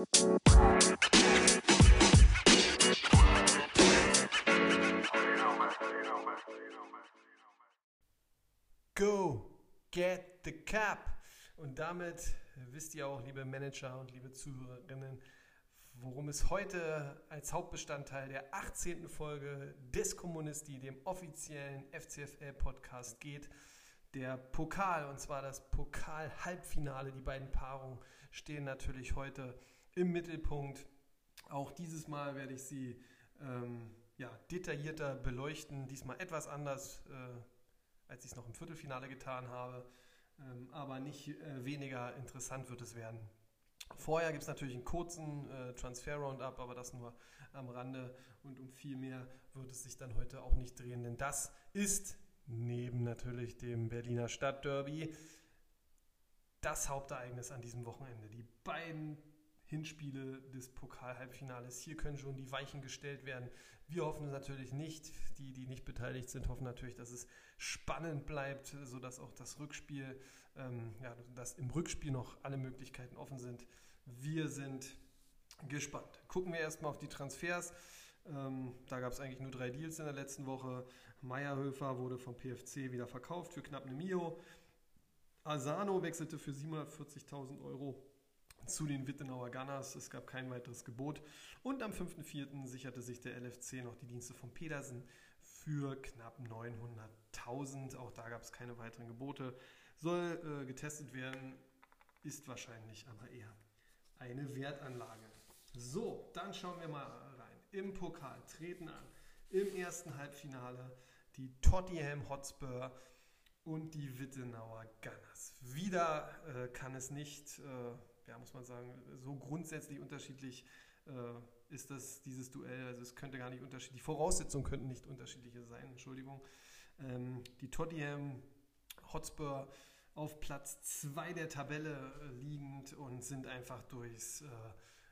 Go, get the cap. Und damit wisst ihr auch, liebe Manager und liebe Zuhörerinnen, worum es heute als Hauptbestandteil der 18. Folge des Kommunisti, dem offiziellen FCFL-Podcast geht. Der Pokal, und zwar das Pokal-Halbfinale. Die beiden Paarungen stehen natürlich heute im Mittelpunkt. Auch dieses Mal werde ich sie ähm, ja, detaillierter beleuchten, diesmal etwas anders. Äh, als ich es noch im Viertelfinale getan habe. Ähm, aber nicht äh, weniger interessant wird es werden. Vorher gibt es natürlich einen kurzen äh, Transfer-Roundup, aber das nur am Rande und um viel mehr wird es sich dann heute auch nicht drehen, denn das ist neben natürlich dem Berliner Stadtderby das Hauptereignis an diesem Wochenende. Die beiden Hinspiele des Pokal-Halbfinales. Hier können schon die Weichen gestellt werden. Wir hoffen es natürlich nicht. Die, die nicht beteiligt sind, hoffen natürlich, dass es spannend bleibt, sodass auch das Rückspiel, ähm, ja, dass im Rückspiel noch alle Möglichkeiten offen sind. Wir sind gespannt. Gucken wir erstmal auf die Transfers. Ähm, da gab es eigentlich nur drei Deals in der letzten Woche. Meierhöfer wurde vom PFC wieder verkauft für knapp eine Mio. Asano wechselte für 740.000 Euro zu den Wittenauer Gunners. Es gab kein weiteres Gebot. Und am 5.4. sicherte sich der LFC noch die Dienste von Pedersen für knapp 900.000. Auch da gab es keine weiteren Gebote. Soll äh, getestet werden, ist wahrscheinlich aber eher eine Wertanlage. So, dann schauen wir mal rein. Im Pokal treten an im ersten Halbfinale die Tottenham Hotspur und die Wittenauer Gunners. Wieder äh, kann es nicht äh, ja, muss man sagen, so grundsätzlich unterschiedlich äh, ist das, dieses Duell. Also es könnte gar nicht unterschiedlich, die Voraussetzungen könnten nicht unterschiedliche sein, Entschuldigung. Ähm, die Tottenham Hotspur auf Platz 2 der Tabelle äh, liegend und sind einfach durchs äh,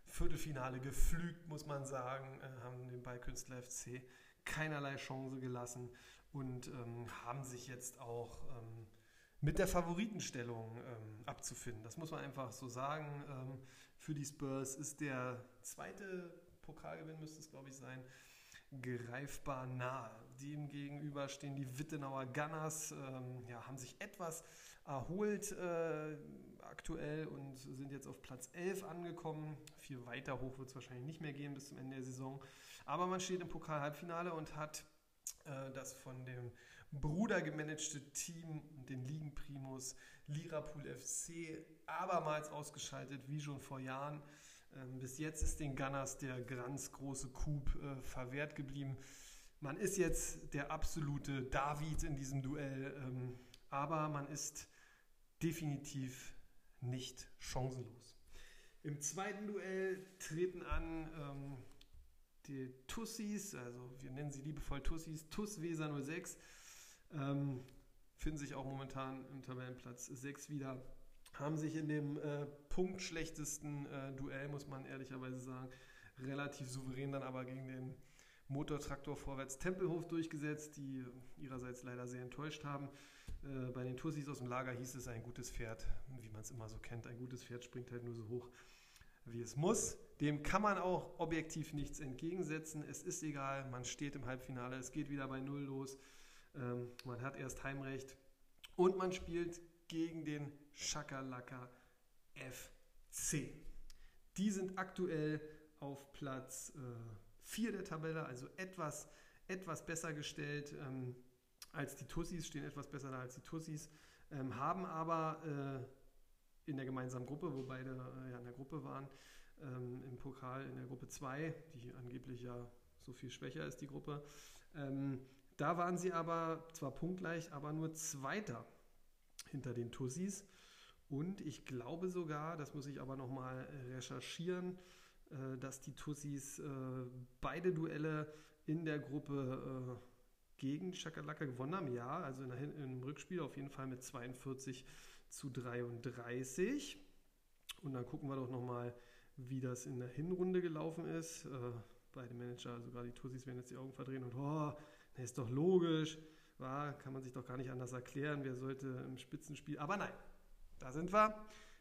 Viertelfinale geflügt, muss man sagen, äh, haben den Ballkünstler FC keinerlei Chance gelassen und ähm, haben sich jetzt auch ähm, mit der Favoritenstellung ähm, abzufinden. Das muss man einfach so sagen. Ähm, für die Spurs ist der zweite Pokalgewinn, müsste es glaube ich sein, greifbar nahe. Demgegenüber stehen die Wittenauer Gunners, ähm, ja, haben sich etwas erholt äh, aktuell und sind jetzt auf Platz 11 angekommen. Viel weiter hoch wird es wahrscheinlich nicht mehr gehen bis zum Ende der Saison. Aber man steht im Pokal-Halbfinale und hat äh, das von dem Bruder gemanagte Team, den Ligen Primus, Lirapool FC, abermals ausgeschaltet, wie schon vor Jahren. Ähm, bis jetzt ist den Gunners der ganz große Coup äh, verwehrt geblieben. Man ist jetzt der absolute David in diesem Duell, ähm, aber man ist definitiv nicht chancenlos. Im zweiten Duell treten an ähm, die Tussis, also wir nennen sie liebevoll Tussis, Tuss Weser 06 ähm, finden sich auch momentan im Tabellenplatz 6 wieder. Haben sich in dem äh, punktschlechtesten äh, Duell, muss man ehrlicherweise sagen, relativ souverän dann aber gegen den Motortraktor vorwärts Tempelhof durchgesetzt, die ihrerseits leider sehr enttäuscht haben. Äh, bei den Tussis aus dem Lager hieß es ein gutes Pferd, wie man es immer so kennt. Ein gutes Pferd springt halt nur so hoch, wie es muss. Dem kann man auch objektiv nichts entgegensetzen. Es ist egal, man steht im Halbfinale, es geht wieder bei Null los. Ähm, man hat erst Heimrecht und man spielt gegen den Schakalaka FC. Die sind aktuell auf Platz 4 äh, der Tabelle, also etwas, etwas besser gestellt ähm, als die Tussis, stehen etwas besser da als die Tussis, ähm, haben aber äh, in der gemeinsamen Gruppe, wo beide äh, ja in der Gruppe waren, ähm, im Pokal in der Gruppe 2, die angeblich ja so viel schwächer ist, die Gruppe, ähm, da waren sie aber zwar punktgleich, aber nur Zweiter hinter den Tussis. Und ich glaube sogar, das muss ich aber nochmal recherchieren, äh, dass die Tussis äh, beide Duelle in der Gruppe äh, gegen Chakalaka gewonnen haben. Ja, also in im Rückspiel auf jeden Fall mit 42 zu 33. Und dann gucken wir doch nochmal, wie das in der Hinrunde gelaufen ist. Beide Manager, also die Tussis, werden jetzt die Augen verdrehen und oh, ist doch logisch, war, kann man sich doch gar nicht anders erklären, wer sollte im Spitzenspiel. Aber nein, da sind wir.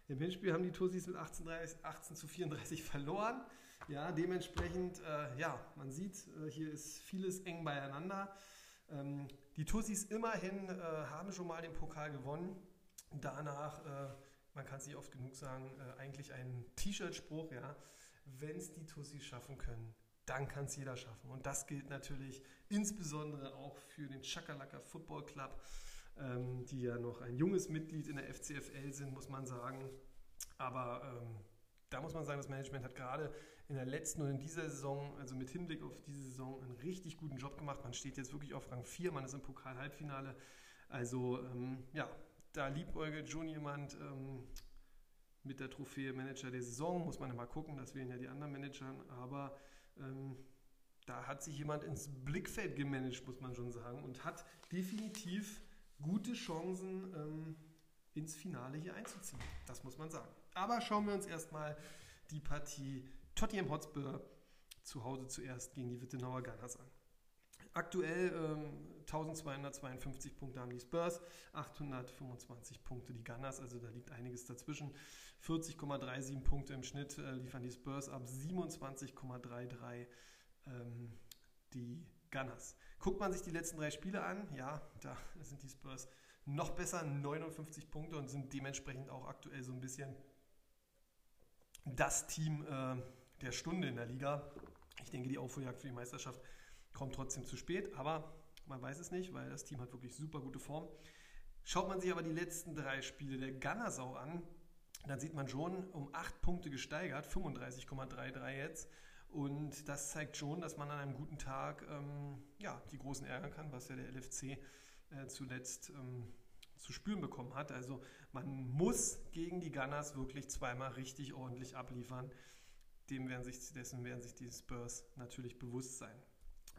Im Hinspiel haben die Tussis mit 18, 18 zu 34 verloren. Ja, dementsprechend, äh, ja, man sieht, äh, hier ist vieles eng beieinander. Ähm, die Tussis immerhin äh, haben schon mal den Pokal gewonnen. Danach, äh, man kann es nicht oft genug sagen, äh, eigentlich ein T-Shirt-Spruch, ja, wenn es die Tussis schaffen können, dann kann es jeder schaffen. Und das gilt natürlich insbesondere auch für den Chakalaka Football Club, ähm, die ja noch ein junges Mitglied in der FCFL sind, muss man sagen. Aber ähm, da muss man sagen, das Management hat gerade in der letzten und in dieser Saison, also mit Hinblick auf diese Saison, einen richtig guten Job gemacht. Man steht jetzt wirklich auf Rang 4, man ist im Pokal-Halbfinale. Also ähm, ja, da liebäugelt schon jemand ähm, mit der Trophäe Manager der Saison. Muss man ja mal gucken, das wären ja die anderen Manager. Aber ähm, da hat sich jemand ins Blickfeld gemanagt, muss man schon sagen, und hat definitiv gute Chancen, ähm, ins Finale hier einzuziehen. Das muss man sagen. Aber schauen wir uns erstmal die Partie Tottenham Hotspur zu Hause zuerst gegen die Wittenauer Gunners an. Aktuell ähm, 1252 Punkte haben die Spurs, 825 Punkte die Gunners, also da liegt einiges dazwischen. 40,37 Punkte im Schnitt äh, liefern die Spurs ab, 27,33 ähm, die Gunners. Guckt man sich die letzten drei Spiele an, ja, da sind die Spurs noch besser, 59 Punkte und sind dementsprechend auch aktuell so ein bisschen das Team äh, der Stunde in der Liga. Ich denke, die Aufholjagd für die Meisterschaft kommt trotzdem zu spät, aber man weiß es nicht, weil das Team hat wirklich super gute Form. Schaut man sich aber die letzten drei Spiele der Gunners auch an, dann sieht man schon um acht Punkte gesteigert, 35,33 jetzt. Und das zeigt schon, dass man an einem guten Tag ähm, ja, die Großen ärgern kann, was ja der LFC äh, zuletzt ähm, zu spüren bekommen hat. Also man muss gegen die Gunners wirklich zweimal richtig ordentlich abliefern. Dem werden sich, dessen werden sich die Spurs natürlich bewusst sein.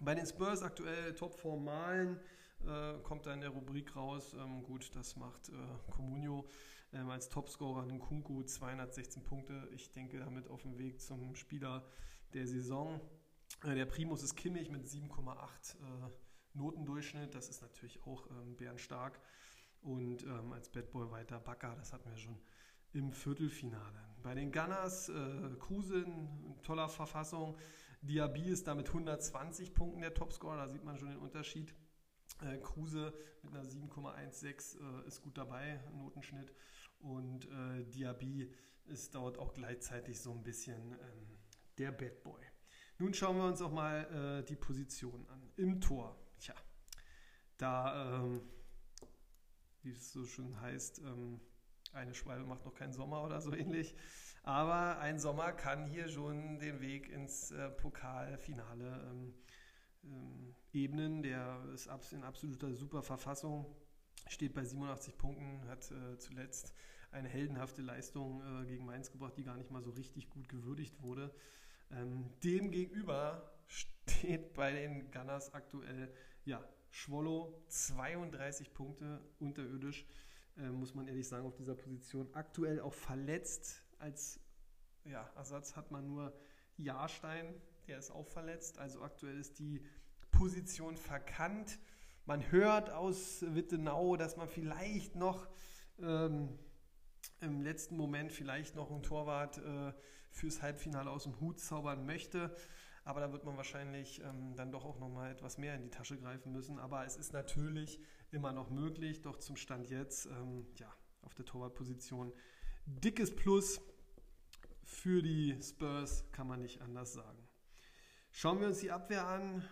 Bei den Spurs aktuell Topform malen, äh, kommt da in der Rubrik raus. Ähm, gut, das macht äh, Comunio ähm, als Topscorer Nkunku 216 Punkte. Ich denke damit auf dem Weg zum Spieler der Saison. Äh, der Primus ist Kimmich mit 7,8 äh, Notendurchschnitt. Das ist natürlich auch ähm, bärenstark. Und ähm, als Bad Boy weiter Bakker, das hatten wir schon im Viertelfinale. Bei den Gunners, äh, Kruse in toller Verfassung. Diaby ist da mit 120 Punkten der Topscorer, da sieht man schon den Unterschied. Äh, Kruse mit einer 7,16 äh, ist gut dabei, Notenschnitt. Und äh, Diaby ist dort auch gleichzeitig so ein bisschen ähm, der Bad Boy. Nun schauen wir uns auch mal äh, die Position an. Im Tor, tja, da, ähm, wie es so schön heißt, ähm, eine Schwalbe macht noch keinen Sommer oder so ähnlich. Aber ein Sommer kann hier schon den Weg ins äh, Pokalfinale ähm, ähm, ebnen. Der ist in absoluter super Verfassung, steht bei 87 Punkten, hat äh, zuletzt eine heldenhafte Leistung äh, gegen Mainz gebracht, die gar nicht mal so richtig gut gewürdigt wurde. Ähm, dem gegenüber steht bei den Gunners aktuell ja, Schwollo 32 Punkte unterirdisch, äh, muss man ehrlich sagen, auf dieser Position. Aktuell auch verletzt. Als ja, Ersatz hat man nur Jahrstein, der ist auch verletzt. Also aktuell ist die Position verkannt. Man hört aus Wittenau, dass man vielleicht noch ähm, im letzten Moment vielleicht noch einen Torwart äh, fürs Halbfinale aus dem Hut zaubern möchte. Aber da wird man wahrscheinlich ähm, dann doch auch nochmal etwas mehr in die Tasche greifen müssen. Aber es ist natürlich immer noch möglich, doch zum Stand jetzt, ähm, ja, auf der Torwartposition dickes Plus für die Spurs, kann man nicht anders sagen. Schauen wir uns die Abwehr an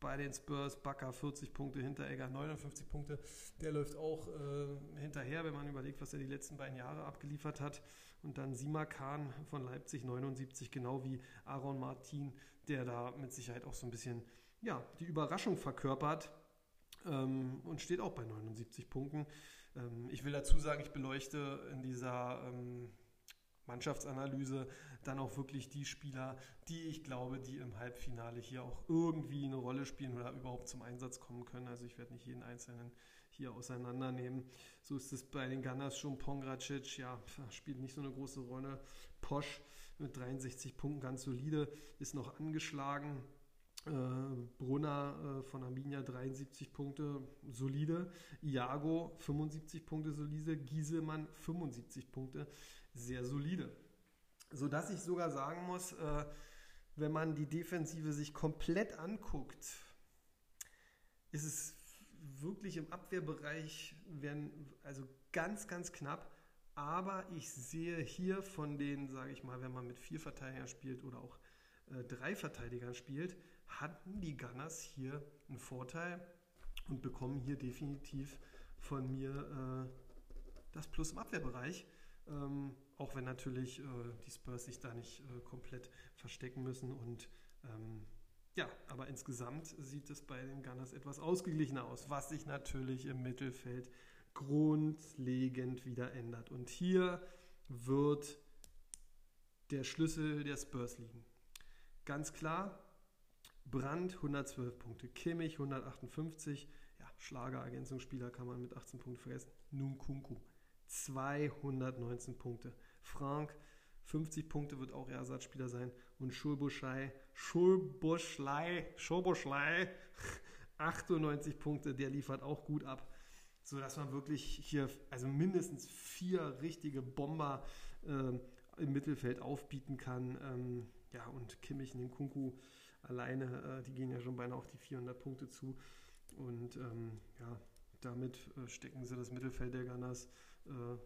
bei den Spurs. Bakker 40 Punkte, Hinteregger 59 Punkte. Der läuft auch äh, hinterher, wenn man überlegt, was er die letzten beiden Jahre abgeliefert hat. Und dann Sima Khan von Leipzig 79, genau wie Aaron Martin, der da mit Sicherheit auch so ein bisschen ja, die Überraschung verkörpert ähm, und steht auch bei 79 Punkten. Ähm, ich will dazu sagen, ich beleuchte in dieser ähm, Mannschaftsanalyse dann auch wirklich die Spieler, die ich glaube, die im Halbfinale hier auch irgendwie eine Rolle spielen oder überhaupt zum Einsatz kommen können. Also ich werde nicht jeden einzelnen hier auseinandernehmen. So ist es bei den Gunners schon. Pongracic, ja, spielt nicht so eine große Rolle. Posch mit 63 Punkten ganz solide, ist noch angeschlagen. Äh, Brunner äh, von Arminia 73 Punkte, solide. Iago 75 Punkte, solide. Gieselmann 75 Punkte, sehr solide. Sodass ich sogar sagen muss, äh, wenn man die Defensive sich komplett anguckt, ist es wirklich im Abwehrbereich, werden, also ganz, ganz knapp. Aber ich sehe hier von den, sage ich mal, wenn man mit vier Verteidigern spielt oder auch drei Verteidigern spielt, hatten die Gunners hier einen Vorteil und bekommen hier definitiv von mir äh, das Plus im Abwehrbereich. Ähm, auch wenn natürlich äh, die Spurs sich da nicht äh, komplett verstecken müssen. Und ähm, ja, aber insgesamt sieht es bei den Gunners etwas ausgeglichener aus, was sich natürlich im Mittelfeld grundlegend wieder ändert. Und hier wird der Schlüssel der Spurs liegen. Ganz klar, Brand 112 Punkte, Kimmich 158, ja, Schlagerergänzungsspieler kann man mit 18 Punkten vergessen, Nunkunku 219 Punkte, Frank 50 Punkte wird auch Ersatzspieler sein. Und Schulbuschei, Schulbuschlei, Schulbuschlei 98 Punkte, der liefert auch gut ab, sodass man wirklich hier also mindestens vier richtige Bomber äh, im Mittelfeld aufbieten kann. Ähm, ja, und Kimmich, Nkunku, alleine, äh, die gehen ja schon beinahe auf die 400 Punkte zu. Und ähm, ja, damit äh, stecken sie das Mittelfeld der Gunners äh,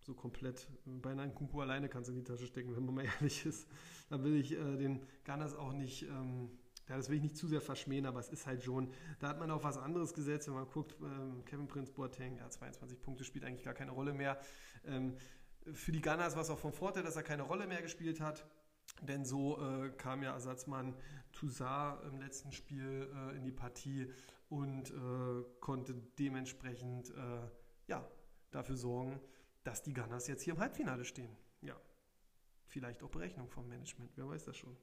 so komplett. Beinahe Kunku alleine kannst du in die Tasche stecken, wenn man mal ehrlich ist. Da will ich äh, den Gunners auch nicht. Ähm, ja, das will ich nicht zu sehr verschmähen, aber es ist halt schon, da hat man auch was anderes gesetzt, wenn man guckt, ähm, Kevin Prince Boateng, ja, 22 Punkte spielt eigentlich gar keine Rolle mehr. Ähm, für die Gunners war es auch vom Vorteil, dass er keine Rolle mehr gespielt hat. Denn so äh, kam ja Ersatzmann Toussaint im letzten Spiel äh, in die Partie und äh, konnte dementsprechend äh, ja, dafür sorgen, dass die Gunners jetzt hier im Halbfinale stehen. Ja, vielleicht auch Berechnung vom Management, wer weiß das schon.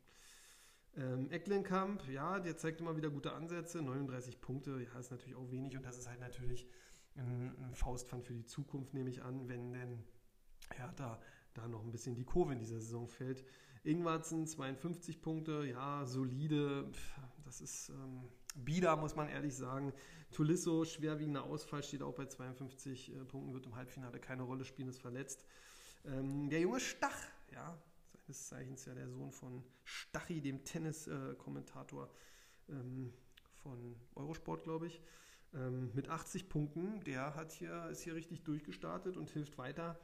Ähm, Ecklenkamp, ja, der zeigt immer wieder gute Ansätze, 39 Punkte, ja, ist natürlich auch wenig und das ist halt natürlich ein, ein Faustpfand für die Zukunft, nehme ich an, wenn denn Hertha da noch ein bisschen die Kurve in dieser Saison fällt. Ingwarzen 52 Punkte, ja, solide. Das ist ähm, bieder, muss man ehrlich sagen. Tulisso, schwerwiegender Ausfall, steht auch bei 52 äh, Punkten, wird im Halbfinale keine Rolle spielen, ist verletzt. Ähm, der junge Stach, ja, seines Zeichens ja der Sohn von Stachi, dem Tennis-Kommentator äh, ähm, von Eurosport, glaube ich, ähm, mit 80 Punkten. Der hat hier, ist hier richtig durchgestartet und hilft weiter.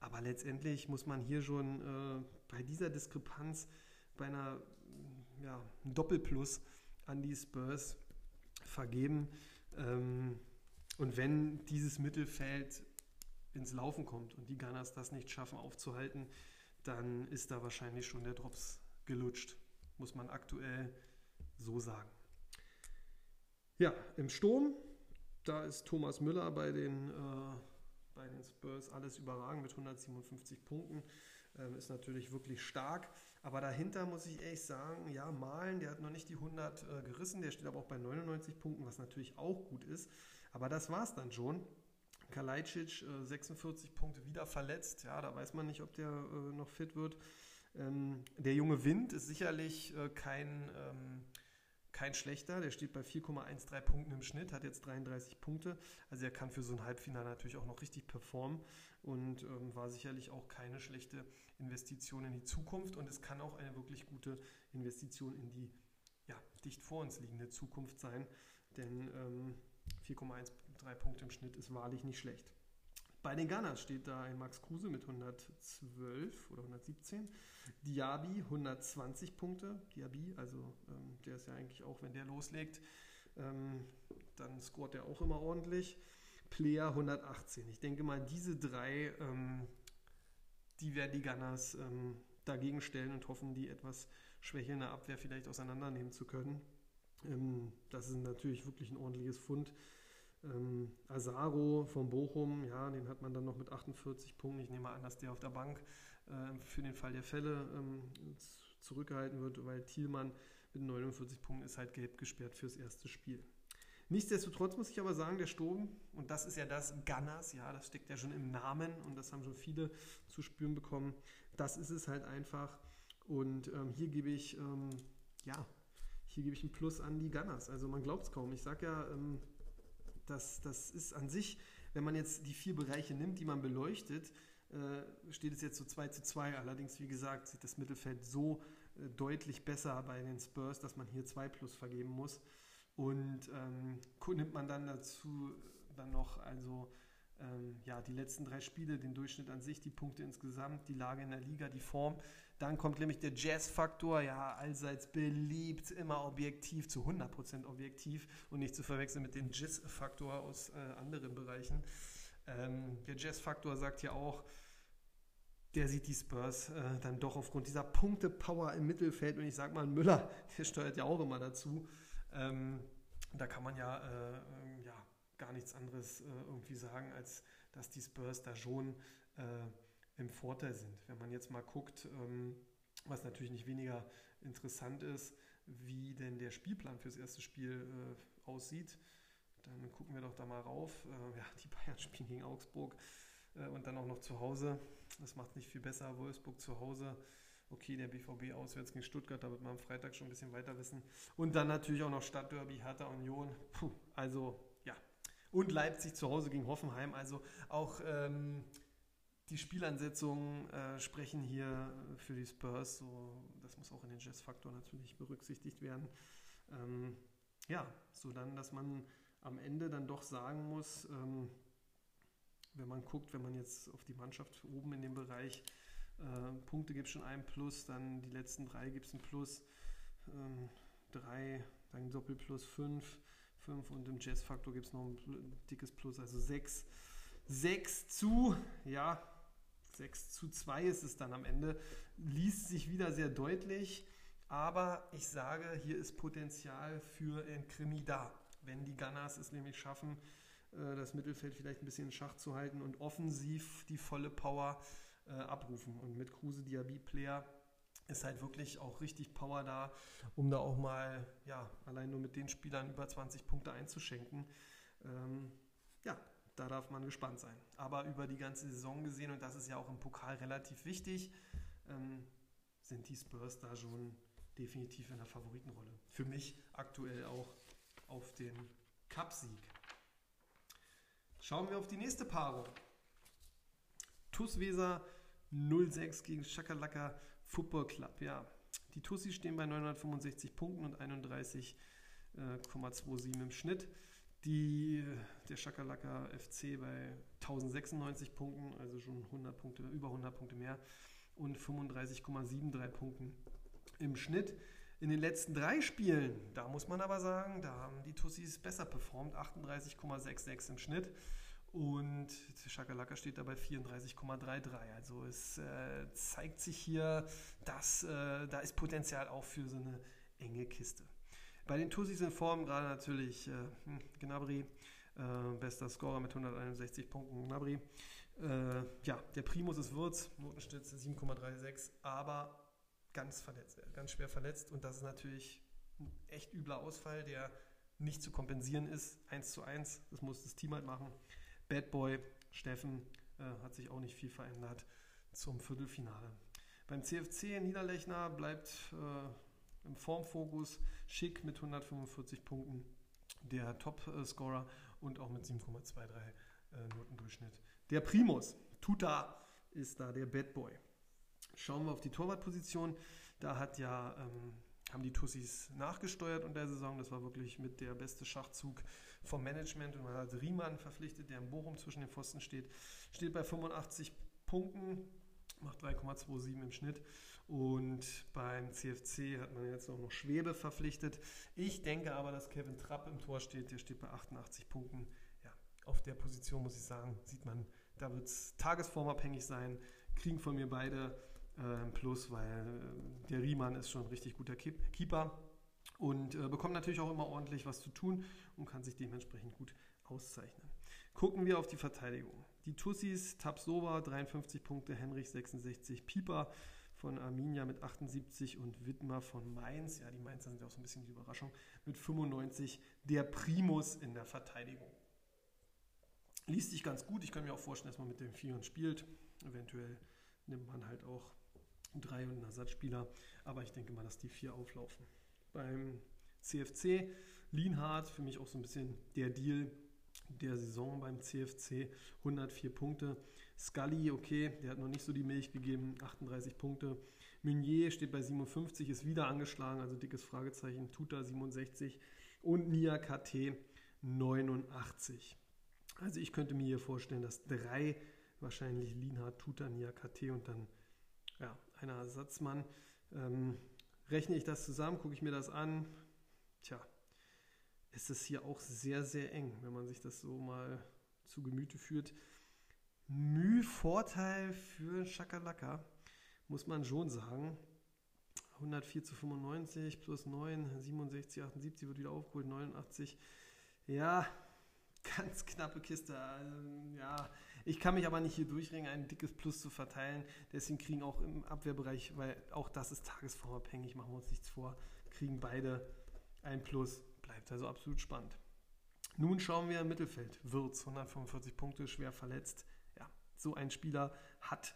Aber letztendlich muss man hier schon äh, bei dieser Diskrepanz, bei einer ja, Doppelplus an die Spurs vergeben. Ähm, und wenn dieses Mittelfeld ins Laufen kommt und die Gunners das nicht schaffen aufzuhalten, dann ist da wahrscheinlich schon der Drops gelutscht, muss man aktuell so sagen. Ja, im Sturm, da ist Thomas Müller bei den äh, bei den Spurs alles überragend mit 157 Punkten. Ähm, ist natürlich wirklich stark. Aber dahinter muss ich ehrlich sagen, ja, Malen, der hat noch nicht die 100 äh, gerissen, der steht aber auch bei 99 Punkten, was natürlich auch gut ist. Aber das war es dann schon. Kalajdzic, äh, 46 Punkte, wieder verletzt. Ja, da weiß man nicht, ob der äh, noch fit wird. Ähm, der junge Wind ist sicherlich äh, kein ähm, kein schlechter, der steht bei 4,13 Punkten im Schnitt, hat jetzt 33 Punkte. Also er kann für so ein Halbfinale natürlich auch noch richtig performen und ähm, war sicherlich auch keine schlechte Investition in die Zukunft und es kann auch eine wirklich gute Investition in die ja, dicht vor uns liegende Zukunft sein, denn ähm, 4,13 Punkte im Schnitt ist wahrlich nicht schlecht. Bei den Gunners steht da ein Max Kruse mit 112 oder 117. Diaby 120 Punkte. Diaby, also ähm, der ist ja eigentlich auch, wenn der loslegt, ähm, dann scoret er auch immer ordentlich. Player 118. Ich denke mal, diese drei, ähm, die werden die Gunners ähm, dagegen stellen und hoffen, die etwas schwächelnde Abwehr vielleicht auseinandernehmen zu können. Ähm, das ist natürlich wirklich ein ordentliches Fund. Ähm, Asaro von Bochum, ja, den hat man dann noch mit 48 Punkten. Ich nehme an, dass der auf der Bank äh, für den Fall der Fälle ähm, zurückgehalten wird, weil Thielmann mit 49 Punkten ist halt gelb gesperrt fürs erste Spiel. Nichtsdestotrotz muss ich aber sagen, der Sturm, und das ist ja das Gunners, ja, das steckt ja schon im Namen und das haben schon viele zu spüren bekommen, das ist es halt einfach. Und ähm, hier gebe ich, ähm, ja, hier gebe ich ein Plus an die Gunners. Also man glaubt es kaum. Ich sage ja, ähm, das, das ist an sich, wenn man jetzt die vier Bereiche nimmt, die man beleuchtet, äh, steht es jetzt so 2 zu 2. Allerdings, wie gesagt, sieht das Mittelfeld so äh, deutlich besser bei den Spurs, dass man hier 2 plus vergeben muss. Und ähm, nimmt man dann dazu dann noch also ähm, ja, die letzten drei Spiele, den Durchschnitt an sich, die Punkte insgesamt, die Lage in der Liga, die Form. Dann kommt nämlich der Jazz-Faktor, ja, allseits beliebt, immer objektiv, zu 100% objektiv und nicht zu verwechseln mit dem Jazz-Faktor aus äh, anderen Bereichen. Ähm, der Jazz-Faktor sagt ja auch, der sieht die Spurs äh, dann doch aufgrund dieser Punkte-Power im Mittelfeld und ich sag mal, Müller, der steuert ja auch immer dazu. Ähm, da kann man ja, äh, ja gar nichts anderes äh, irgendwie sagen, als dass die Spurs da schon äh, im Vorteil sind. Wenn man jetzt mal guckt, ähm, was natürlich nicht weniger interessant ist, wie denn der Spielplan fürs erste Spiel äh, aussieht, dann gucken wir doch da mal rauf. Äh, ja, die Bayern spielen gegen Augsburg äh, und dann auch noch zu Hause. Das macht nicht viel besser. Wolfsburg zu Hause. Okay, der BVB auswärts gegen Stuttgart, da wird man am Freitag schon ein bisschen weiter wissen. Und dann natürlich auch noch Stadtderby, Hertha Union. Puh, also ja. Und Leipzig zu Hause gegen Hoffenheim. Also auch ähm, die Spielansetzungen äh, sprechen hier für die Spurs. So, das muss auch in den Jazz-Faktor natürlich berücksichtigt werden. Ähm, ja, so dann, dass man am Ende dann doch sagen muss, ähm, wenn man guckt, wenn man jetzt auf die Mannschaft oben in dem Bereich äh, Punkte gibt es schon ein Plus, dann die letzten drei gibt es ein Plus, ähm, drei, dann Doppelplus fünf, fünf und im Jazz-Faktor gibt es noch ein dickes Plus, also sechs. 6 zu, ja, 6 zu 2 ist es dann am Ende. Liest sich wieder sehr deutlich, aber ich sage, hier ist Potenzial für ein Krimi da. Wenn die Gunners es nämlich schaffen, äh, das Mittelfeld vielleicht ein bisschen in Schach zu halten und offensiv die volle Power äh, abrufen. Und mit Kruse Diaby Player ist halt wirklich auch richtig Power da, um da auch mal, ja, allein nur mit den Spielern über 20 Punkte einzuschenken. Ähm, ja, da darf man gespannt sein. Aber über die ganze Saison gesehen, und das ist ja auch im Pokal relativ wichtig, ähm, sind die Spurs da schon definitiv in der Favoritenrolle. Für mich aktuell auch auf den Cupsieg. Schauen wir auf die nächste Paarung. TuS Weser 06 gegen Schakalaka Football Club. Ja, die Tussis stehen bei 965 Punkten und 31,27 äh, im Schnitt. Die, der Schakalaka FC bei 1096 Punkten, also schon 100 Punkte, über 100 Punkte mehr und 35,73 Punkten im Schnitt. In den letzten drei Spielen, da muss man aber sagen, da haben die Tussis besser performt, 38,66 im Schnitt. Und Schakalaka steht dabei 34,33. Also es äh, zeigt sich hier, dass äh, da ist Potenzial auch für so eine enge Kiste. Bei den Tussis in Form gerade natürlich äh, hm, Gnabry, äh, bester Scorer mit 161 Punkten Gnabry. Äh, ja, der Primus ist Würz, Notenstütze 7,36, aber ganz verletzt, ganz schwer verletzt und das ist natürlich ein echt übler Ausfall, der nicht zu kompensieren ist. 1 zu 1, das muss das Team halt machen. Bad Boy, Steffen, äh, hat sich auch nicht viel verändert zum Viertelfinale. Beim CFC Niederlechner bleibt äh, im Formfokus Schick mit 145 Punkten, der Top-Scorer und auch mit 7,23 äh, Notendurchschnitt. Der Primus, Tuta, ist da der Bad Boy. Schauen wir auf die Torwartposition. Da hat ja, ähm, haben die Tussis nachgesteuert in der Saison. Das war wirklich mit der beste Schachzug vom Management. Und man hat Riemann verpflichtet, der in Bochum zwischen den Pfosten steht. Steht bei 85 Punkten, macht 3,27 im Schnitt. Und beim CFC hat man jetzt auch noch Schwebe verpflichtet. Ich denke aber, dass Kevin Trapp im Tor steht. Der steht bei 88 Punkten. Ja, auf der Position muss ich sagen, sieht man, da wird es tagesformabhängig sein. Kriegen von mir beide äh, Plus, weil äh, der Riemann ist schon ein richtig guter Keeper und äh, bekommt natürlich auch immer ordentlich was zu tun und kann sich dementsprechend gut auszeichnen. Gucken wir auf die Verteidigung. Die Tussis, Tabsova 53 Punkte, Henrich 66, Pieper von Arminia mit 78 und Wittmer von Mainz, ja die Mainzer sind ja auch so ein bisschen die Überraschung, mit 95 der Primus in der Verteidigung. Liest sich ganz gut, ich kann mir auch vorstellen, dass man mit dem Vieren spielt. Eventuell nimmt man halt auch drei und einen Ersatzspieler. Aber ich denke mal, dass die vier auflaufen. Beim CFC, Lienhardt, für mich auch so ein bisschen der Deal der Saison beim CFC, 104 Punkte. Scully, okay, der hat noch nicht so die Milch gegeben, 38 Punkte. Meunier steht bei 57, ist wieder angeschlagen, also dickes Fragezeichen. Tuta 67 und Nia KT 89. Also ich könnte mir hier vorstellen, dass drei wahrscheinlich Linhard, Tuta, Nia KT und dann ja, einer Ersatzmann. Ähm, rechne ich das zusammen, gucke ich mir das an. Tja, ist es hier auch sehr, sehr eng, wenn man sich das so mal zu Gemüte führt. Müh-Vorteil für Schakalaka, muss man schon sagen. 104 zu 95 plus 9, 67, 78 wird wieder aufgeholt, 89. Ja, ganz knappe Kiste. Also, ja, ich kann mich aber nicht hier durchringen, ein dickes Plus zu verteilen. Deswegen kriegen auch im Abwehrbereich, weil auch das ist tagesformabhängig, machen wir uns nichts vor, kriegen beide ein Plus. Bleibt also absolut spannend. Nun schauen wir im Mittelfeld. Wirtz, 145 Punkte, schwer verletzt. So ein Spieler hat,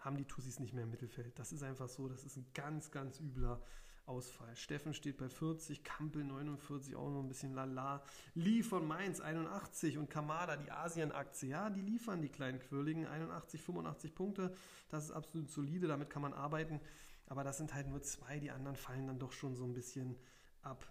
haben die Tussis nicht mehr im Mittelfeld. Das ist einfach so, das ist ein ganz, ganz übler Ausfall. Steffen steht bei 40, Kampel 49, auch noch ein bisschen lala. Lee von Mainz 81 und Kamada, die Asien-Aktie, ja, die liefern die kleinen Quirligen 81, 85 Punkte. Das ist absolut solide, damit kann man arbeiten. Aber das sind halt nur zwei, die anderen fallen dann doch schon so ein bisschen ab.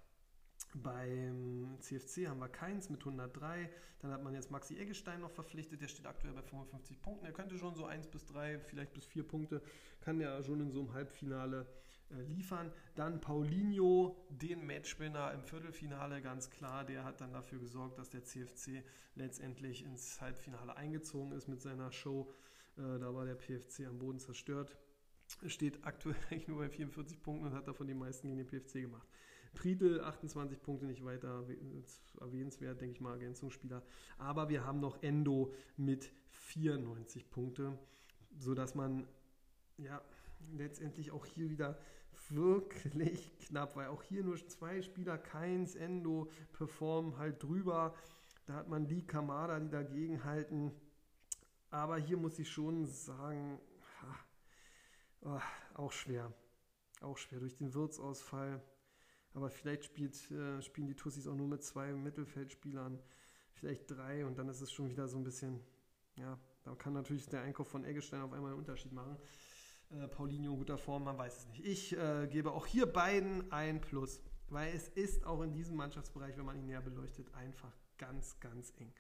Beim CFC haben wir keins mit 103. Dann hat man jetzt Maxi Eggestein noch verpflichtet. Der steht aktuell bei 55 Punkten. Er könnte schon so 1 bis 3, vielleicht bis 4 Punkte, kann ja schon in so einem Halbfinale äh, liefern. Dann Paulinho, den Matchwinner im Viertelfinale, ganz klar. Der hat dann dafür gesorgt, dass der CFC letztendlich ins Halbfinale eingezogen ist mit seiner Show. Äh, da war der PFC am Boden zerstört. Steht aktuell nur bei 44 Punkten und hat davon die meisten gegen den PFC gemacht. Priedel 28 Punkte nicht weiter erwähnenswert, denke ich mal, Ergänzungsspieler. Aber wir haben noch Endo mit 94 Punkte, sodass man ja letztendlich auch hier wieder wirklich knapp, weil auch hier nur zwei Spieler, keins Endo, performen halt drüber. Da hat man die Kamada, die dagegen halten. Aber hier muss ich schon sagen, ha, oh, auch schwer. Auch schwer durch den Wirtsausfall aber vielleicht spielt, äh, spielen die Tussis auch nur mit zwei Mittelfeldspielern, vielleicht drei und dann ist es schon wieder so ein bisschen, ja, da kann natürlich der Einkauf von Eggestein auf einmal einen Unterschied machen. Äh, Paulinho in guter Form, man weiß es nicht. Ich äh, gebe auch hier beiden ein Plus, weil es ist auch in diesem Mannschaftsbereich, wenn man ihn näher beleuchtet, einfach ganz, ganz eng.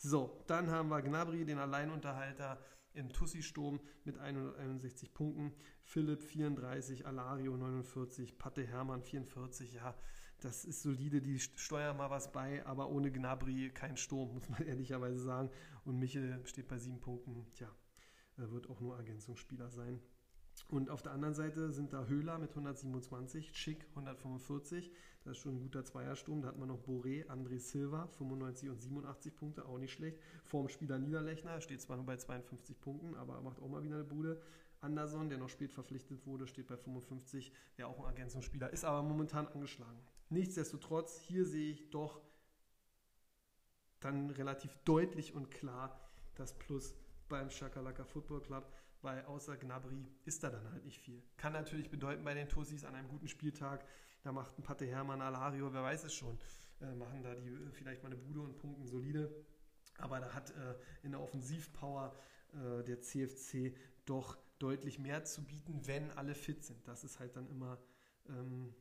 So, dann haben wir Gnabry, den Alleinunterhalter im Tussi-Sturm mit 161 Punkten. Philipp 34, Alario 49, Patte Hermann 44. Ja, das ist solide, die steuern mal was bei, aber ohne Gnabry kein Sturm, muss man ehrlicherweise sagen. Und Michel steht bei sieben Punkten. Tja, wird auch nur Ergänzungsspieler sein. Und auf der anderen Seite sind da Höhler mit 127, Schick 145. Das ist schon ein guter Zweiersturm. Da hat man noch Boré, André Silva 95 und 87 Punkte, auch nicht schlecht. Vorm Spieler Niederlechner steht zwar nur bei 52 Punkten, aber macht auch mal wieder eine Bude. Anderson, der noch spät verpflichtet wurde, steht bei 55, der auch ein Ergänzungsspieler ist, aber momentan angeschlagen. Nichtsdestotrotz, hier sehe ich doch dann relativ deutlich und klar das Plus beim Shakalaka Football Club weil außer Gnabry ist da dann halt nicht viel. Kann natürlich bedeuten bei den Tussis an einem guten Spieltag, da macht ein Patte Hermann, Alario, wer weiß es schon, äh, machen da die äh, vielleicht mal eine Bude und punkten solide. Aber da hat äh, in der Offensivpower äh, der CFC doch deutlich mehr zu bieten, wenn alle fit sind. Das ist halt dann immer, ähm,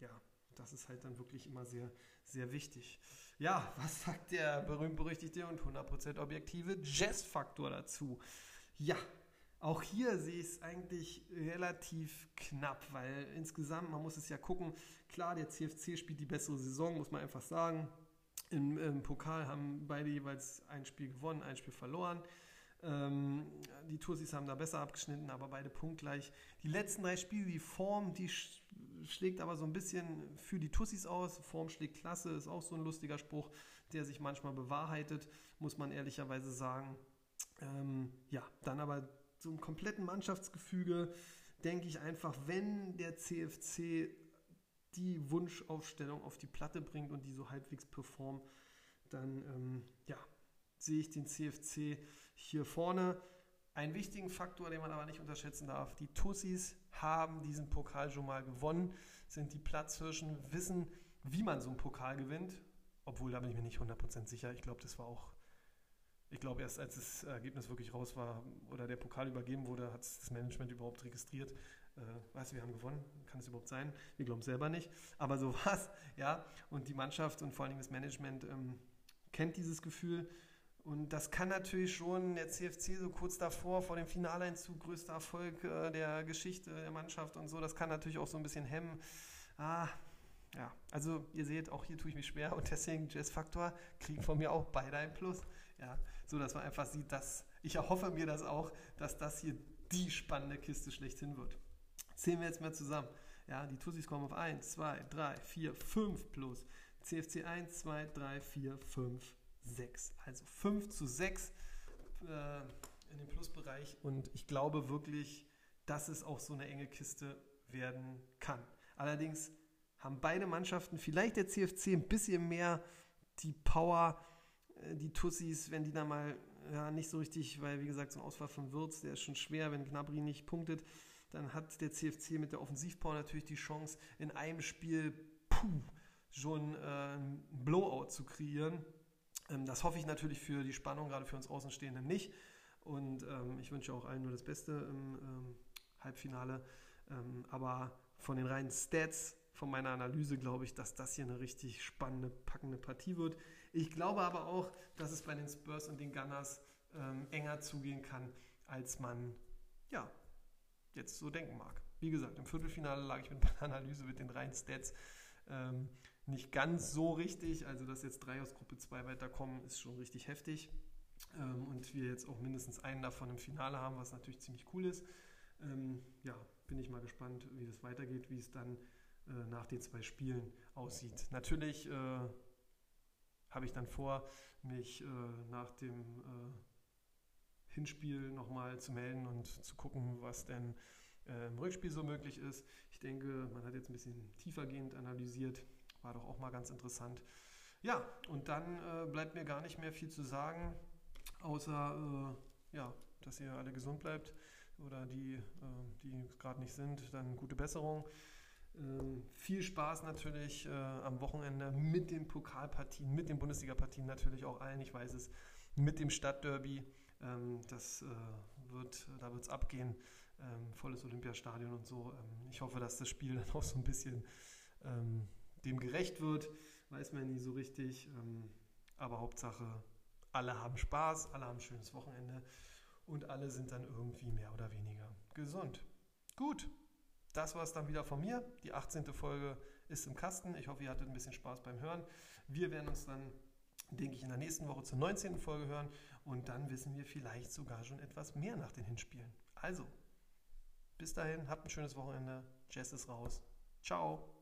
ja, das ist halt dann wirklich immer sehr, sehr wichtig. Ja, was sagt der berühmt-berüchtigte und 100% objektive Jazz-Faktor dazu? Ja, auch hier sehe ich es eigentlich relativ knapp, weil insgesamt, man muss es ja gucken, klar, der CFC spielt die bessere Saison, muss man einfach sagen. Im, im Pokal haben beide jeweils ein Spiel gewonnen, ein Spiel verloren. Ähm, die Tursis haben da besser abgeschnitten, aber beide punktgleich. Die letzten drei Spiele, die Form, die sch schlägt aber so ein bisschen für die Tussis aus. Form schlägt Klasse, ist auch so ein lustiger Spruch, der sich manchmal bewahrheitet, muss man ehrlicherweise sagen. Ähm, ja, dann aber so einem kompletten Mannschaftsgefüge denke ich einfach, wenn der CFC die Wunschaufstellung auf die Platte bringt und die so halbwegs performt, dann ähm, ja, sehe ich den CFC hier vorne. Einen wichtigen Faktor, den man aber nicht unterschätzen darf, die Tussis haben diesen Pokal schon mal gewonnen, sind die Platzhirschen, wissen, wie man so einen Pokal gewinnt. Obwohl, da bin ich mir nicht 100% sicher. Ich glaube, das war auch, ich glaube, erst als das Ergebnis wirklich raus war oder der Pokal übergeben wurde, hat das Management überhaupt registriert. Äh, weißt du, wir haben gewonnen. Kann es überhaupt sein? Wir glauben es selber nicht. Aber so war es, ja. Und die Mannschaft und vor allen Dingen das Management ähm, kennt dieses Gefühl. Und das kann natürlich schon der CFC so kurz davor, vor dem Finaleinzug, größter Erfolg äh, der Geschichte der Mannschaft und so, das kann natürlich auch so ein bisschen hemmen. Ah, ja, also ihr seht, auch hier tue ich mich schwer und deswegen Jazz-Faktor kriegen von mir auch beide ein Plus. Ja, so dass man einfach sieht, dass ich erhoffe mir das auch, dass das hier die spannende Kiste schlechthin wird. Zählen wir jetzt mal zusammen. Ja, die Tussis kommen auf 1, 2, 3, 4, 5 plus. CFC 1, 2, 3, 4, 5, 6. Also 5 zu 6 äh, in dem Plusbereich. Und ich glaube wirklich, dass es auch so eine enge Kiste werden kann. Allerdings haben beide Mannschaften, vielleicht der CFC ein bisschen mehr die Power, die Tussis, wenn die da mal ja, nicht so richtig, weil wie gesagt, so ein Ausfall von Würz, der ist schon schwer, wenn Gnabry nicht punktet, dann hat der CFC mit der Offensivpower natürlich die Chance, in einem Spiel puh, schon äh, ein Blowout zu kreieren. Ähm, das hoffe ich natürlich für die Spannung, gerade für uns Außenstehenden nicht. Und ähm, ich wünsche auch allen nur das Beste im ähm, Halbfinale. Ähm, aber von den reinen Stats, von meiner Analyse glaube ich, dass das hier eine richtig spannende, packende Partie wird. Ich glaube aber auch, dass es bei den Spurs und den Gunners ähm, enger zugehen kann, als man ja, jetzt so denken mag. Wie gesagt, im Viertelfinale lag ich mit meiner Analyse mit den reinen Stats ähm, nicht ganz so richtig. Also, dass jetzt drei aus Gruppe 2 weiterkommen, ist schon richtig heftig. Ähm, und wir jetzt auch mindestens einen davon im Finale haben, was natürlich ziemlich cool ist. Ähm, ja, bin ich mal gespannt, wie das weitergeht, wie es dann äh, nach den zwei Spielen aussieht. Natürlich äh, habe ich dann vor, mich äh, nach dem äh, Hinspiel nochmal zu melden und zu gucken, was denn äh, im Rückspiel so möglich ist. Ich denke, man hat jetzt ein bisschen tiefergehend analysiert, war doch auch mal ganz interessant. Ja, und dann äh, bleibt mir gar nicht mehr viel zu sagen, außer ja, dass ihr alle gesund bleibt oder die, die gerade nicht sind, dann gute Besserung. Ähm, viel Spaß natürlich äh, am Wochenende mit den Pokalpartien, mit den Bundesliga-Partien natürlich auch allen. Ich weiß es, mit dem Stadtderby. Ähm, das äh, wird, da wird es abgehen. Ähm, volles Olympiastadion und so. Ähm, ich hoffe, dass das Spiel dann auch so ein bisschen ähm, dem gerecht wird. Weiß man nie so richtig. Aber Hauptsache, alle haben Spaß, alle haben ein schönes Wochenende und alle sind dann irgendwie mehr oder weniger gesund. Gut, das war es dann wieder von mir. Die 18. Folge ist im Kasten. Ich hoffe, ihr hattet ein bisschen Spaß beim Hören. Wir werden uns dann, denke ich, in der nächsten Woche zur 19. Folge hören und dann wissen wir vielleicht sogar schon etwas mehr nach den Hinspielen. Also, bis dahin, habt ein schönes Wochenende. Jess ist raus. Ciao.